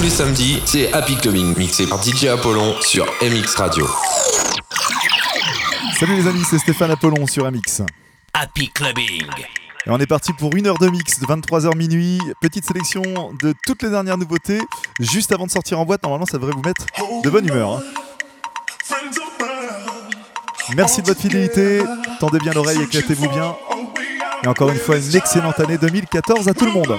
tous les samedis, c'est Happy Clubbing, mixé par DJ Apollon sur MX Radio. Salut les amis, c'est Stéphane Apollon sur MX. Happy Clubbing. Et on est parti pour une heure de mix de 23h minuit. Petite sélection de toutes les dernières nouveautés. Juste avant de sortir en boîte, normalement ça devrait vous mettre de bonne humeur. hein. Merci de votre fidélité. Tendez bien l'oreille, éclatez-vous bien. Et encore une fois, une excellente année 2014 à tout le monde.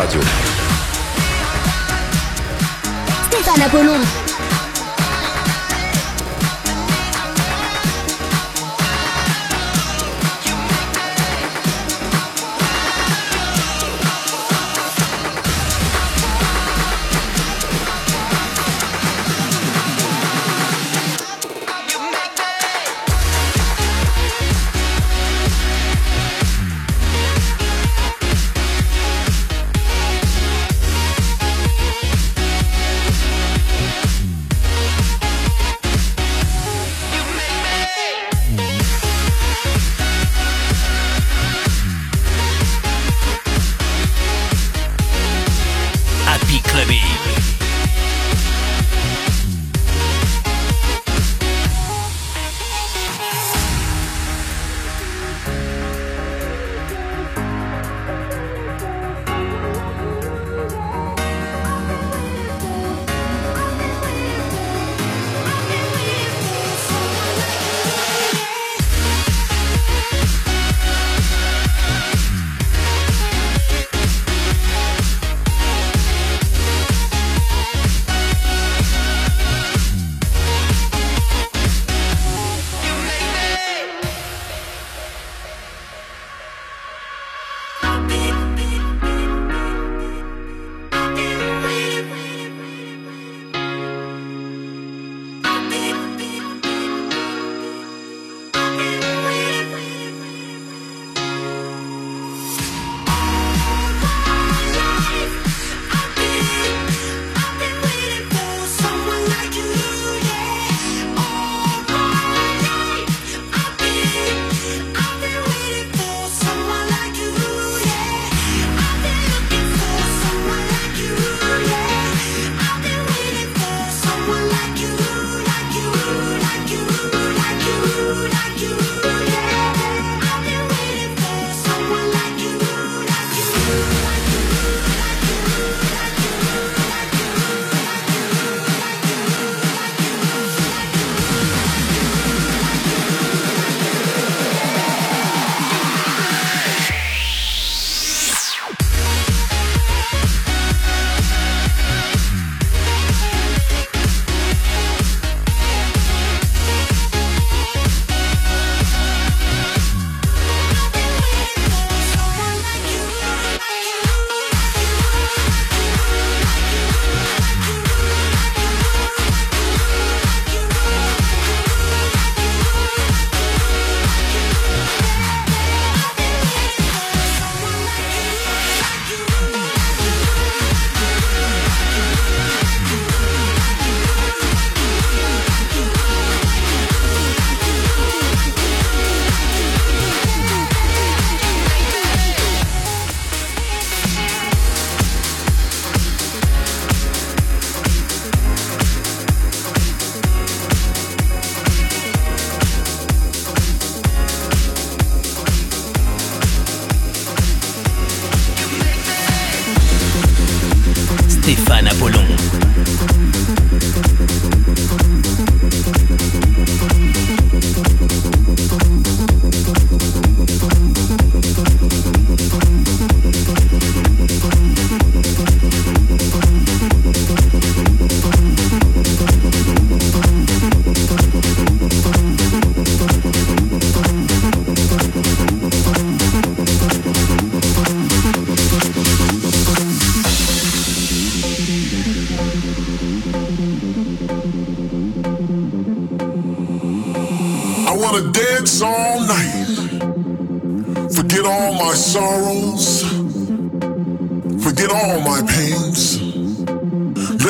Радио.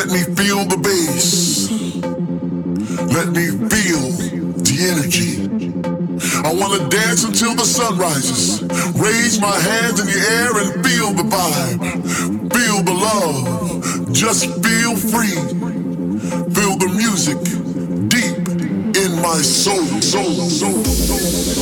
Let me feel the bass. Let me feel the energy. I wanna dance until the sun rises. Raise my hands in the air and feel the vibe. Feel the love. Just feel free. Feel the music deep in my soul, soul, soul, soul.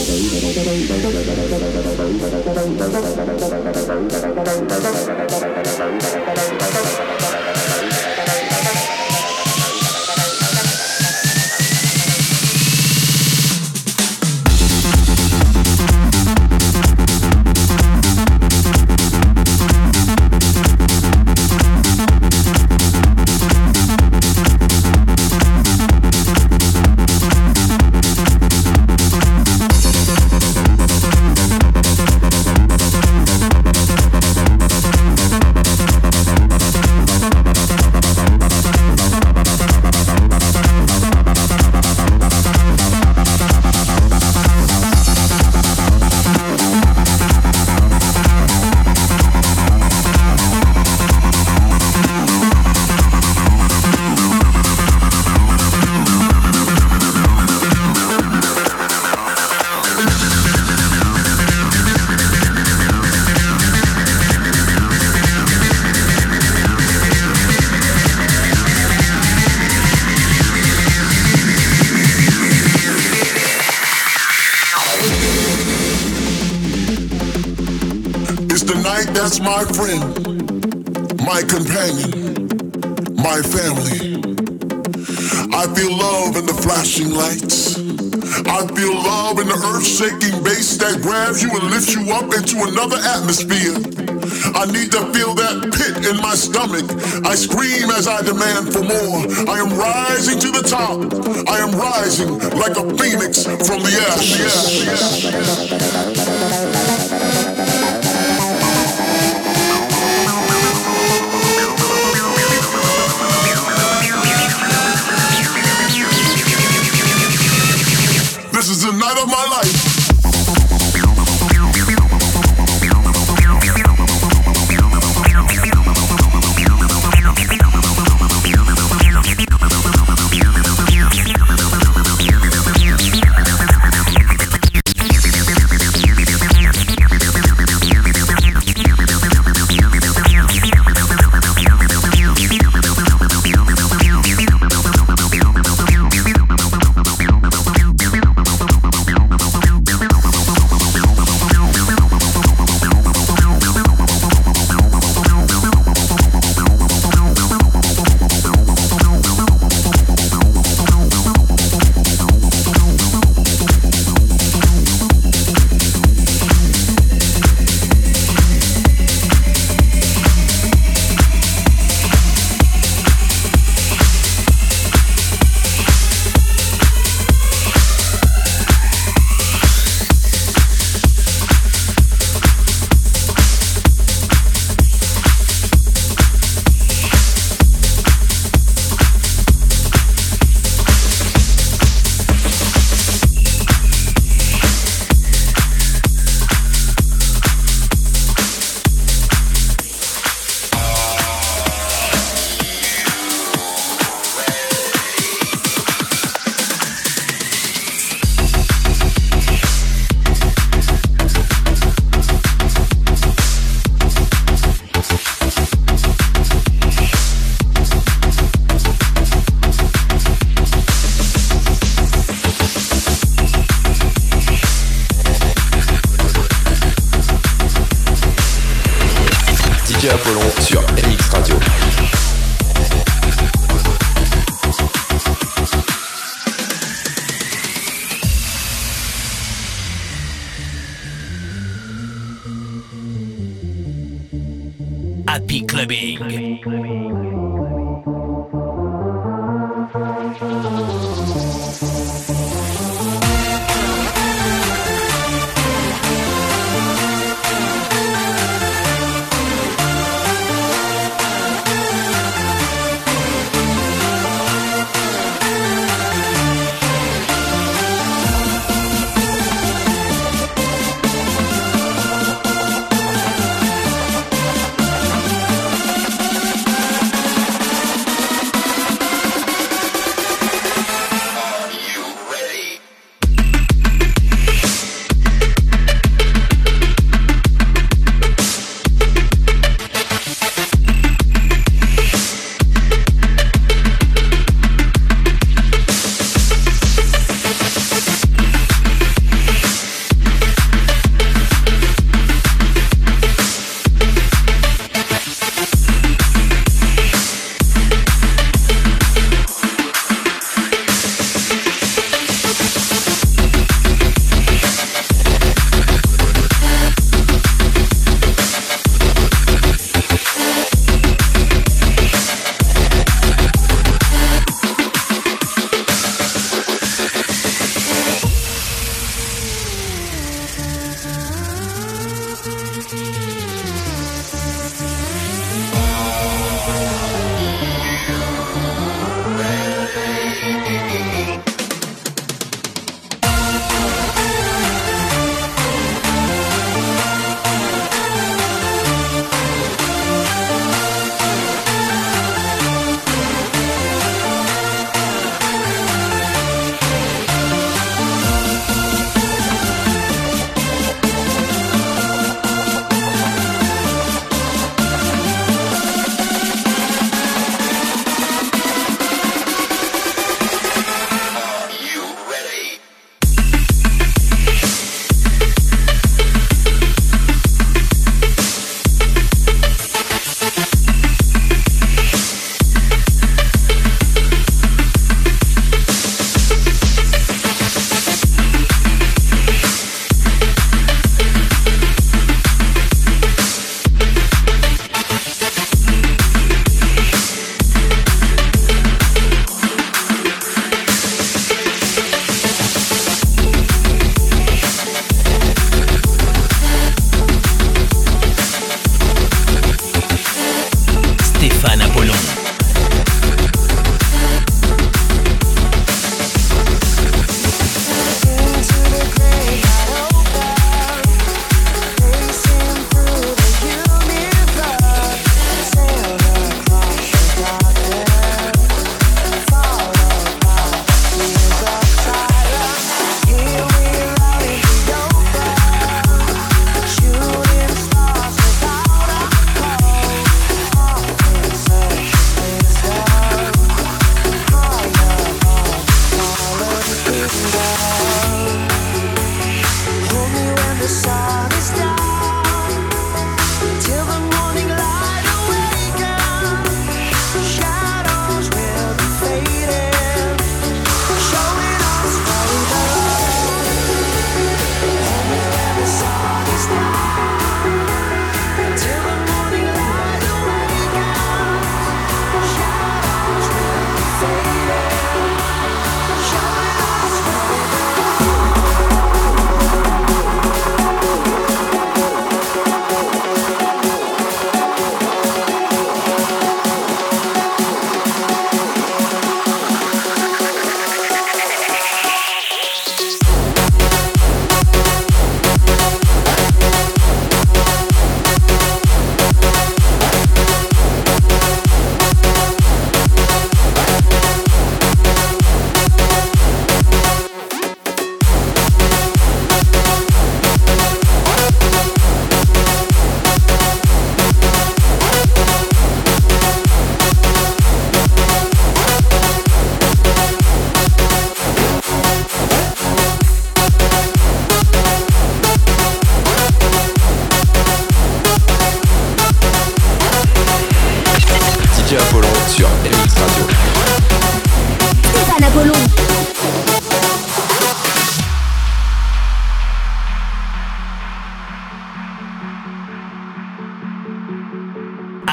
Lights. I feel love in the earth shaking bass that grabs you and lifts you up into another atmosphere. I need to feel that pit in my stomach. I scream as I demand for more. I am rising to the top. I am rising like a phoenix from the ashes. Night of my life.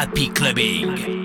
Happy Clubbing.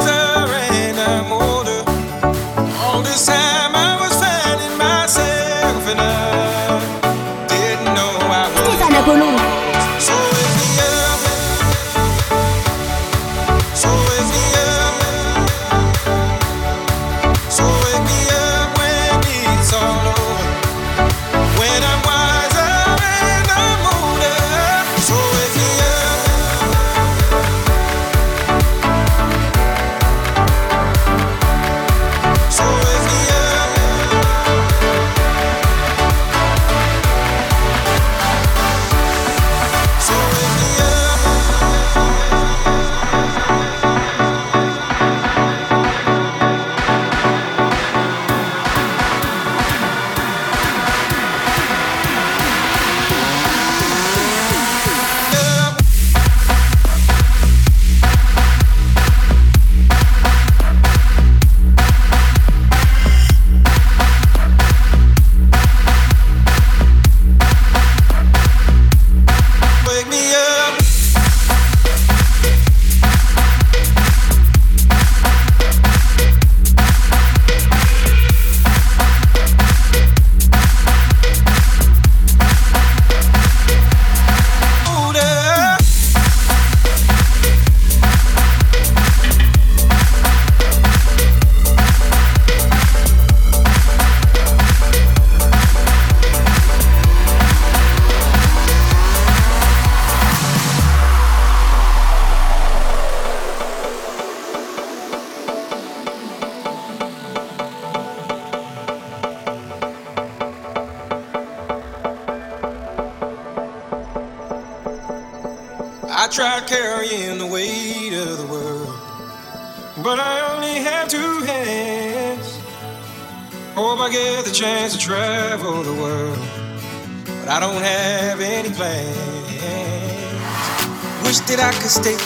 That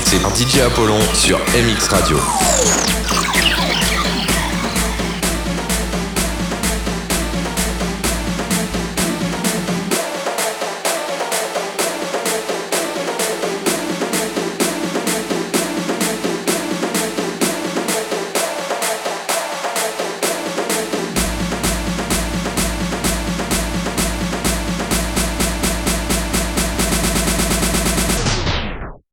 mixé par DJ Apollon sur MX Radio.